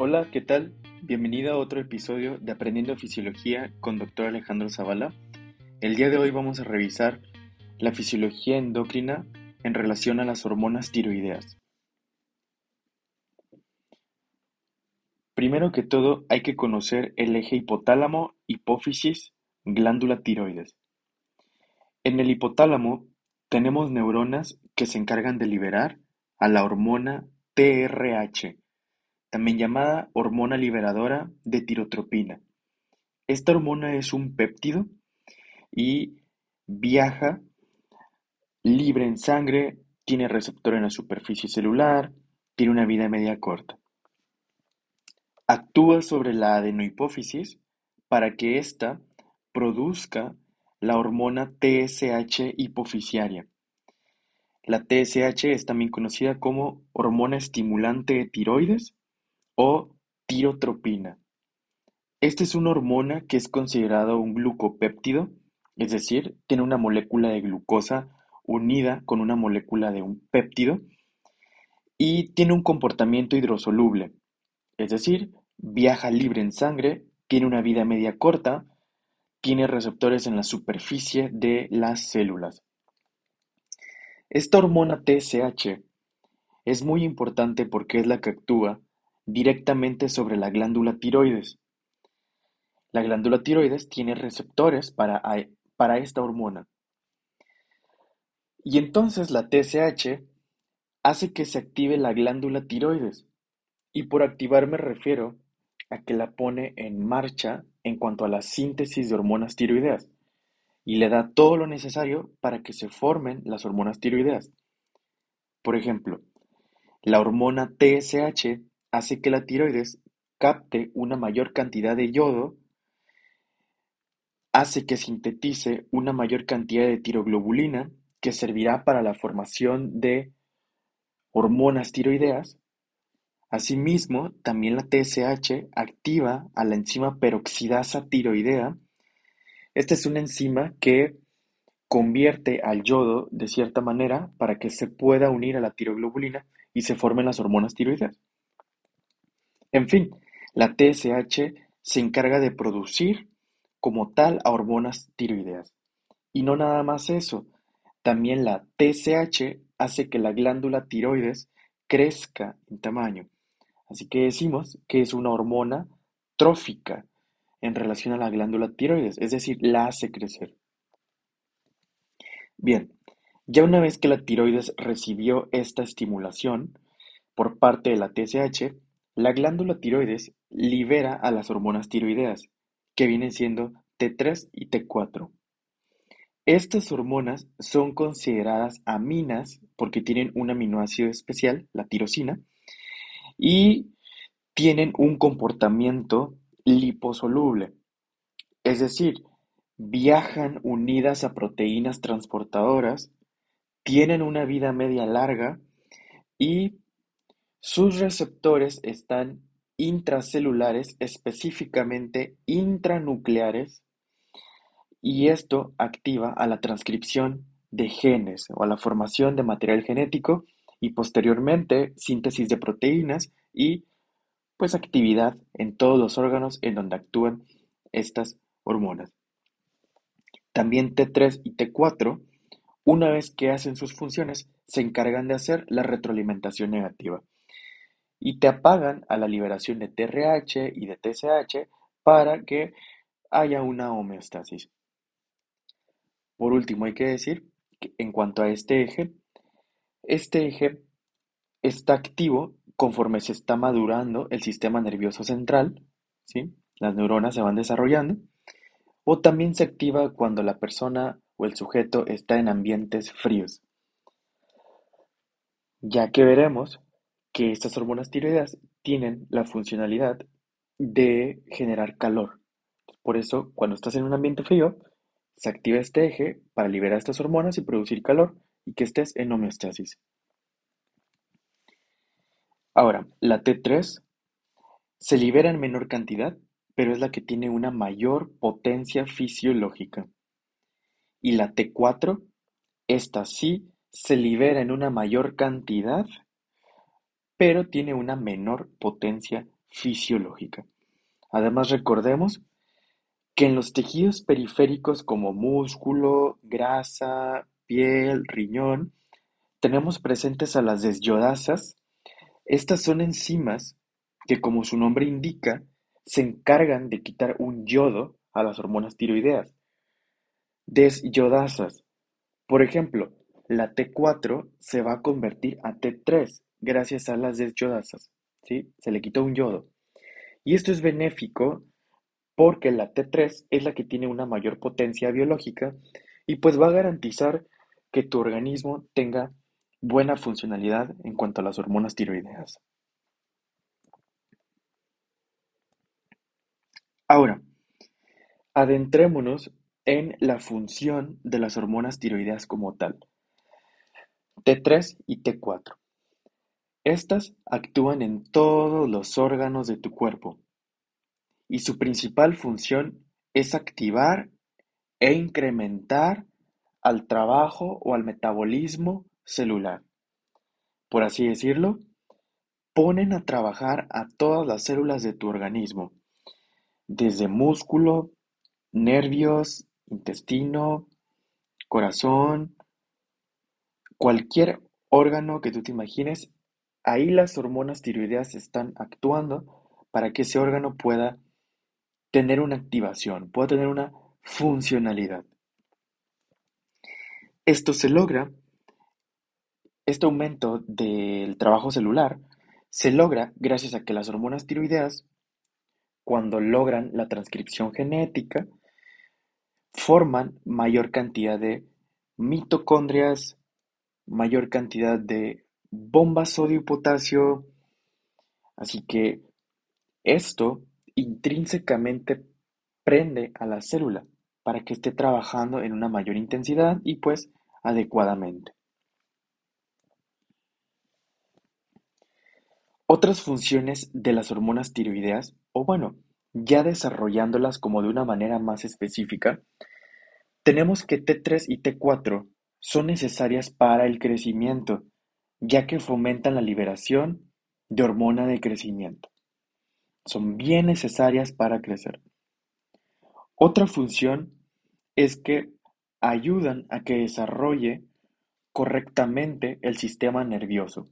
Hola, ¿qué tal? Bienvenida a otro episodio de Aprendiendo Fisiología con Dr. Alejandro Zavala. El día de hoy vamos a revisar la fisiología endocrina en relación a las hormonas tiroideas. Primero que todo, hay que conocer el eje hipotálamo, hipófisis, glándula tiroides. En el hipotálamo tenemos neuronas que se encargan de liberar a la hormona TRH, también llamada hormona liberadora de tirotropina. Esta hormona es un péptido y viaja libre en sangre, tiene receptor en la superficie celular, tiene una vida media corta. Actúa sobre la adenohipófisis para que ésta produzca la hormona TSH hipofisiaria. La TSH es también conocida como hormona estimulante de tiroides o tirotropina. Esta es una hormona que es considerada un glucopéptido, es decir, tiene una molécula de glucosa unida con una molécula de un péptido y tiene un comportamiento hidrosoluble, es decir, viaja libre en sangre, tiene una vida media corta, tiene receptores en la superficie de las células. Esta hormona TSH es muy importante porque es la que actúa directamente sobre la glándula tiroides. La glándula tiroides tiene receptores para, para esta hormona. Y entonces la TSH hace que se active la glándula tiroides. Y por activar me refiero a que la pone en marcha en cuanto a la síntesis de hormonas tiroideas y le da todo lo necesario para que se formen las hormonas tiroideas. Por ejemplo, la hormona TSH hace que la tiroides capte una mayor cantidad de yodo, hace que sintetice una mayor cantidad de tiroglobulina que servirá para la formación de hormonas tiroideas. Asimismo, también la TSH activa a la enzima peroxidasa tiroidea. Esta es una enzima que convierte al yodo de cierta manera para que se pueda unir a la tiroglobulina y se formen las hormonas tiroideas. En fin, la TSH se encarga de producir como tal a hormonas tiroideas. Y no nada más eso, también la TSH hace que la glándula tiroides crezca en tamaño. Así que decimos que es una hormona trófica en relación a la glándula tiroides, es decir, la hace crecer. Bien, ya una vez que la tiroides recibió esta estimulación por parte de la TSH, la glándula tiroides libera a las hormonas tiroideas, que vienen siendo T3 y T4. Estas hormonas son consideradas aminas porque tienen un aminoácido especial, la tirosina, y tienen un comportamiento liposoluble, es decir, viajan unidas a proteínas transportadoras, tienen una vida media larga y sus receptores están intracelulares, específicamente intranucleares, y esto activa a la transcripción de genes o a la formación de material genético y posteriormente síntesis de proteínas y pues actividad en todos los órganos en donde actúan estas hormonas. También T3 y T4, una vez que hacen sus funciones, se encargan de hacer la retroalimentación negativa y te apagan a la liberación de TRH y de TSH para que haya una homeostasis. Por último, hay que decir que en cuanto a este eje, este eje está activo conforme se está madurando el sistema nervioso central, ¿sí? las neuronas se van desarrollando, o también se activa cuando la persona o el sujeto está en ambientes fríos. Ya que veremos que estas hormonas tiroideas tienen la funcionalidad de generar calor. Por eso, cuando estás en un ambiente frío, se activa este eje para liberar estas hormonas y producir calor y que estés en homeostasis. Ahora, la T3 se libera en menor cantidad, pero es la que tiene una mayor potencia fisiológica. Y la T4, esta sí se libera en una mayor cantidad pero tiene una menor potencia fisiológica. Además, recordemos que en los tejidos periféricos como músculo, grasa, piel, riñón, tenemos presentes a las desyodasas. Estas son enzimas que, como su nombre indica, se encargan de quitar un yodo a las hormonas tiroideas. Desyodasas. Por ejemplo, la T4 se va a convertir a T3 gracias a las desyodasas. ¿sí? Se le quitó un yodo. Y esto es benéfico porque la T3 es la que tiene una mayor potencia biológica y pues va a garantizar que tu organismo tenga buena funcionalidad en cuanto a las hormonas tiroideas. Ahora, adentrémonos en la función de las hormonas tiroideas como tal. T3 y T4. Estas actúan en todos los órganos de tu cuerpo y su principal función es activar e incrementar al trabajo o al metabolismo celular. Por así decirlo, ponen a trabajar a todas las células de tu organismo, desde músculo, nervios, intestino, corazón, cualquier órgano que tú te imagines, ahí las hormonas tiroideas están actuando para que ese órgano pueda tener una activación, pueda tener una funcionalidad. Esto se logra, este aumento del trabajo celular se logra gracias a que las hormonas tiroideas, cuando logran la transcripción genética, forman mayor cantidad de mitocondrias, mayor cantidad de bombas sodio y potasio. Así que esto intrínsecamente prende a la célula para que esté trabajando en una mayor intensidad y pues adecuadamente. Otras funciones de las hormonas tiroideas, o bueno, ya desarrollándolas como de una manera más específica, tenemos que T3 y T4 son necesarias para el crecimiento, ya que fomentan la liberación de hormona de crecimiento. Son bien necesarias para crecer. Otra función es que ayudan a que desarrolle correctamente el sistema nervioso,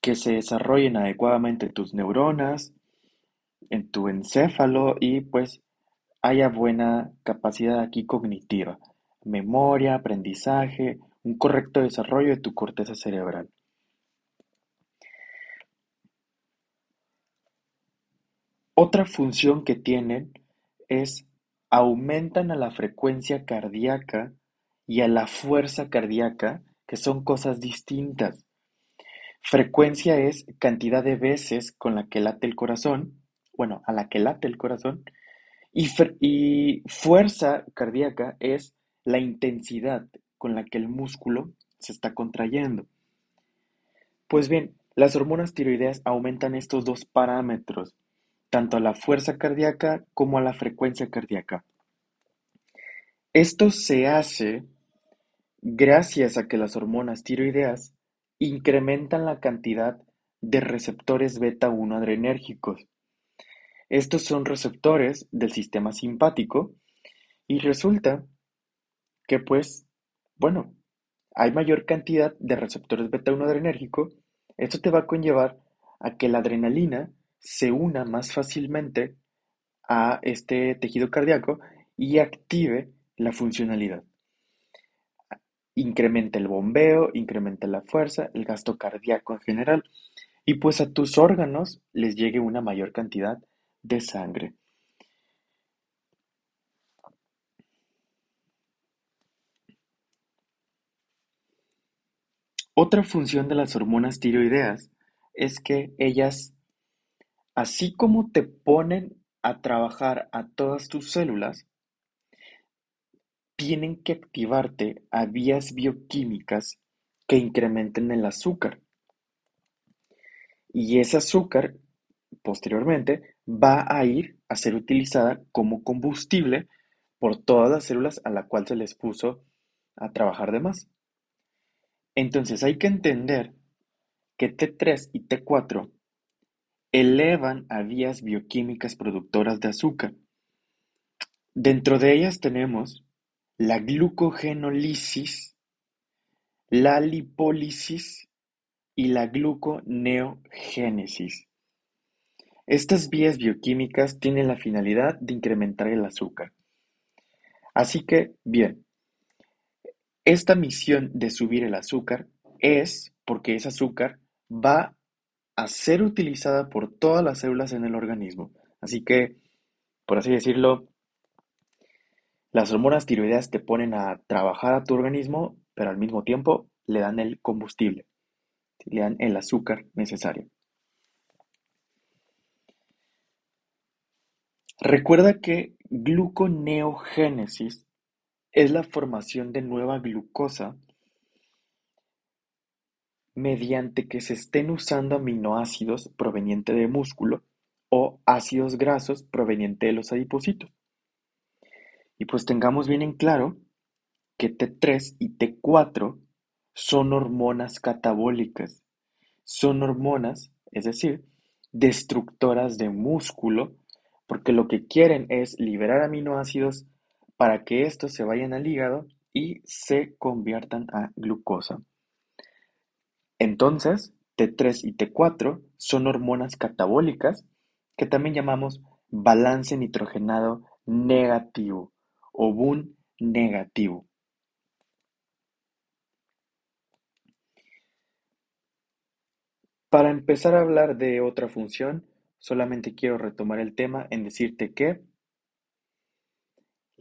que se desarrollen adecuadamente tus neuronas, en tu encéfalo y pues haya buena capacidad aquí cognitiva, memoria, aprendizaje, un correcto desarrollo de tu corteza cerebral. Otra función que tienen es aumentan a la frecuencia cardíaca y a la fuerza cardíaca, que son cosas distintas. Frecuencia es cantidad de veces con la que late el corazón, bueno, a la que late el corazón, y, y fuerza cardíaca es la intensidad con la que el músculo se está contrayendo. Pues bien, las hormonas tiroideas aumentan estos dos parámetros, tanto a la fuerza cardíaca como a la frecuencia cardíaca. Esto se hace gracias a que las hormonas tiroideas incrementan la cantidad de receptores beta 1 adrenérgicos. Estos son receptores del sistema simpático y resulta que pues, bueno, hay mayor cantidad de receptores beta 1 adrenérgico. Esto te va a conllevar a que la adrenalina se una más fácilmente a este tejido cardíaco y active la funcionalidad. Incrementa el bombeo, incrementa la fuerza, el gasto cardíaco en general y pues a tus órganos les llegue una mayor cantidad de sangre. Otra función de las hormonas tiroideas es que ellas Así como te ponen a trabajar a todas tus células, tienen que activarte a vías bioquímicas que incrementen el azúcar. Y ese azúcar, posteriormente, va a ir a ser utilizada como combustible por todas las células a la cual se les puso a trabajar de más. Entonces hay que entender que T3 y T4 elevan a vías bioquímicas productoras de azúcar. Dentro de ellas tenemos la glucogenólisis, la lipólisis y la gluconeogénesis. Estas vías bioquímicas tienen la finalidad de incrementar el azúcar. Así que, bien, esta misión de subir el azúcar es porque ese azúcar va a ser utilizada por todas las células en el organismo. Así que, por así decirlo, las hormonas tiroideas te ponen a trabajar a tu organismo, pero al mismo tiempo le dan el combustible, le dan el azúcar necesario. Recuerda que gluconeogénesis es la formación de nueva glucosa mediante que se estén usando aminoácidos provenientes de músculo o ácidos grasos provenientes de los adipocitos. Y pues tengamos bien en claro que T3 y T4 son hormonas catabólicas. Son hormonas, es decir, destructoras de músculo, porque lo que quieren es liberar aminoácidos para que estos se vayan al hígado y se conviertan a glucosa. Entonces, T3 y T4 son hormonas catabólicas que también llamamos balance nitrogenado negativo o BUN negativo. Para empezar a hablar de otra función, solamente quiero retomar el tema en decirte que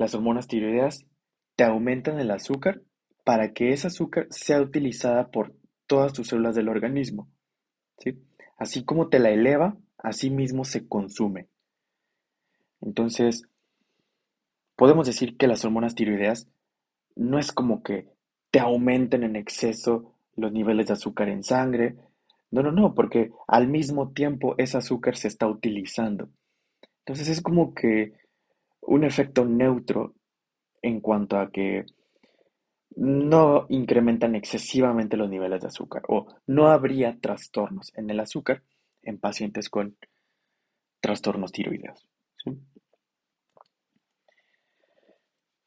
las hormonas tiroideas te aumentan el azúcar para que ese azúcar sea utilizada por todas tus células del organismo. Así como te la eleva, así mismo se consume. Entonces, podemos decir que las hormonas tiroideas no es como que te aumenten en exceso los niveles de azúcar en sangre. No, no, no, porque al mismo tiempo ese azúcar se está utilizando. Entonces es como que un efecto neutro en cuanto a que no incrementan excesivamente los niveles de azúcar o no habría trastornos en el azúcar en pacientes con trastornos tiroideos.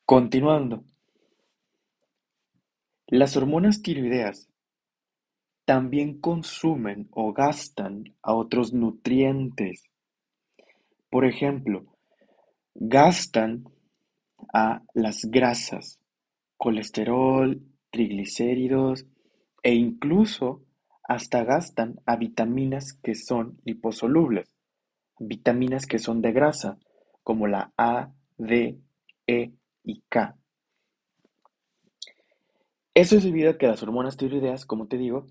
Continuando, las hormonas tiroideas también consumen o gastan a otros nutrientes. Por ejemplo, gastan a las grasas colesterol, triglicéridos e incluso hasta gastan a vitaminas que son liposolubles, vitaminas que son de grasa, como la A, D, E y K. Eso es debido a que las hormonas tiroideas, como te digo,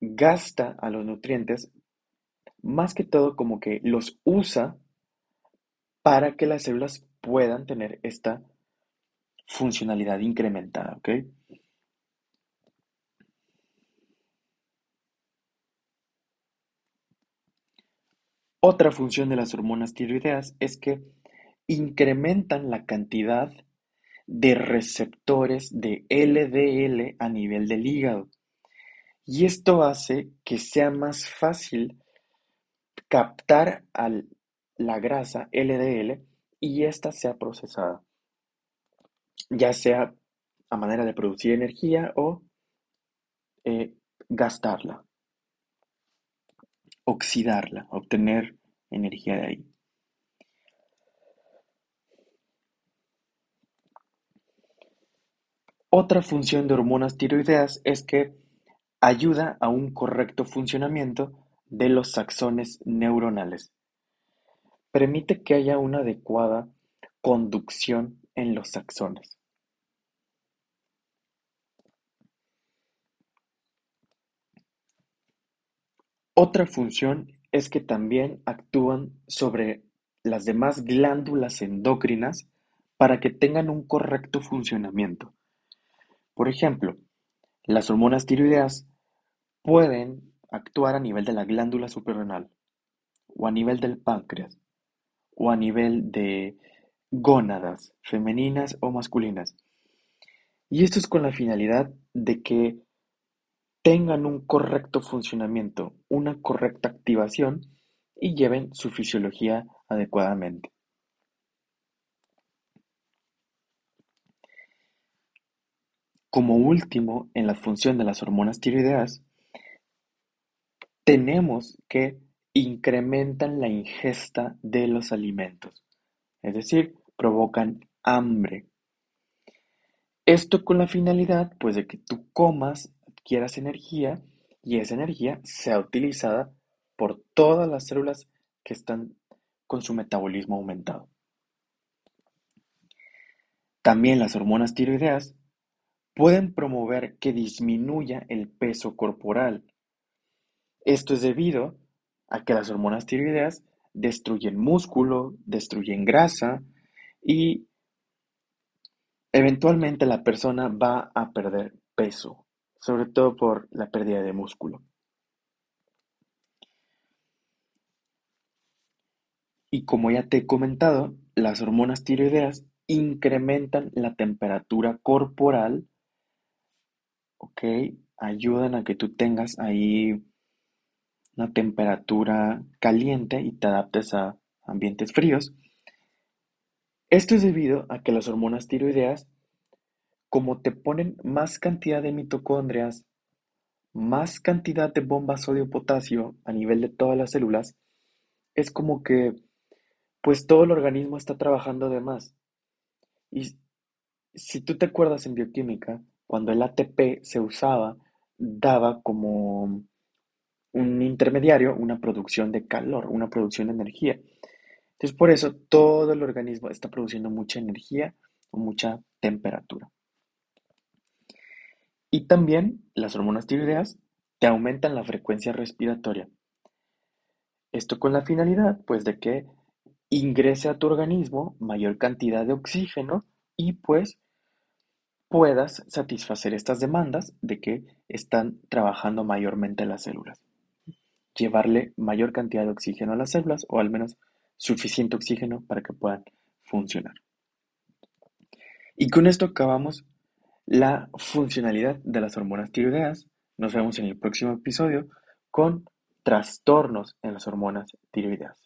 gasta a los nutrientes más que todo como que los usa para que las células puedan tener esta funcionalidad incrementada, ¿ok? Otra función de las hormonas tiroideas es que incrementan la cantidad de receptores de LDL a nivel del hígado. Y esto hace que sea más fácil captar la grasa LDL y ésta sea procesada ya sea a manera de producir energía o eh, gastarla, oxidarla, obtener energía de ahí. Otra función de hormonas tiroideas es que ayuda a un correcto funcionamiento de los axones neuronales. Permite que haya una adecuada conducción en los axones. Otra función es que también actúan sobre las demás glándulas endocrinas para que tengan un correcto funcionamiento. Por ejemplo, las hormonas tiroideas pueden actuar a nivel de la glándula suprarrenal, o a nivel del páncreas, o a nivel de gónadas, femeninas o masculinas. Y esto es con la finalidad de que tengan un correcto funcionamiento, una correcta activación y lleven su fisiología adecuadamente. Como último, en la función de las hormonas tiroideas, tenemos que incrementan la ingesta de los alimentos, es decir, provocan hambre. Esto con la finalidad, pues, de que tú comas, adquieras energía y esa energía sea utilizada por todas las células que están con su metabolismo aumentado. También las hormonas tiroideas pueden promover que disminuya el peso corporal. Esto es debido a que las hormonas tiroideas destruyen músculo, destruyen grasa y eventualmente la persona va a perder peso, sobre todo por la pérdida de músculo. Y como ya te he comentado, las hormonas tiroideas incrementan la temperatura corporal, ¿ok? Ayudan a que tú tengas ahí una temperatura caliente y te adaptes a ambientes fríos. Esto es debido a que las hormonas tiroideas, como te ponen más cantidad de mitocondrias, más cantidad de bombas sodio-potasio a nivel de todas las células, es como que pues todo el organismo está trabajando de más. Y si tú te acuerdas en bioquímica, cuando el ATP se usaba, daba como un intermediario, una producción de calor, una producción de energía. Entonces, por eso todo el organismo está produciendo mucha energía o mucha temperatura. Y también las hormonas tiroideas te aumentan la frecuencia respiratoria. Esto con la finalidad, pues, de que ingrese a tu organismo mayor cantidad de oxígeno y pues puedas satisfacer estas demandas de que están trabajando mayormente las células llevarle mayor cantidad de oxígeno a las células o al menos suficiente oxígeno para que puedan funcionar. Y con esto acabamos la funcionalidad de las hormonas tiroideas. Nos vemos en el próximo episodio con trastornos en las hormonas tiroideas.